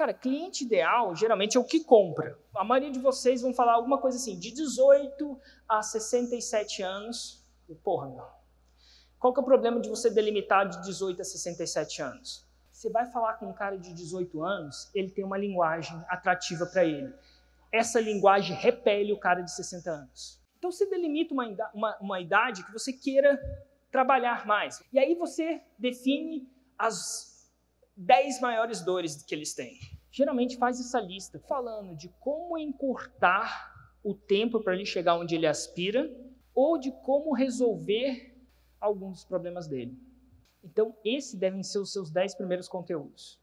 Cara, cliente ideal geralmente é o que compra. A maioria de vocês vão falar alguma coisa assim, de 18 a 67 anos. Porra, meu. Qual que é o problema de você delimitar de 18 a 67 anos? Você vai falar com um cara de 18 anos, ele tem uma linguagem atrativa para ele. Essa linguagem repele o cara de 60 anos. Então você delimita uma, uma, uma idade que você queira trabalhar mais. E aí você define as 10 maiores dores que eles têm. Geralmente faz essa lista falando de como encurtar o tempo para ele chegar onde ele aspira ou de como resolver alguns dos problemas dele. Então, esses devem ser os seus 10 primeiros conteúdos.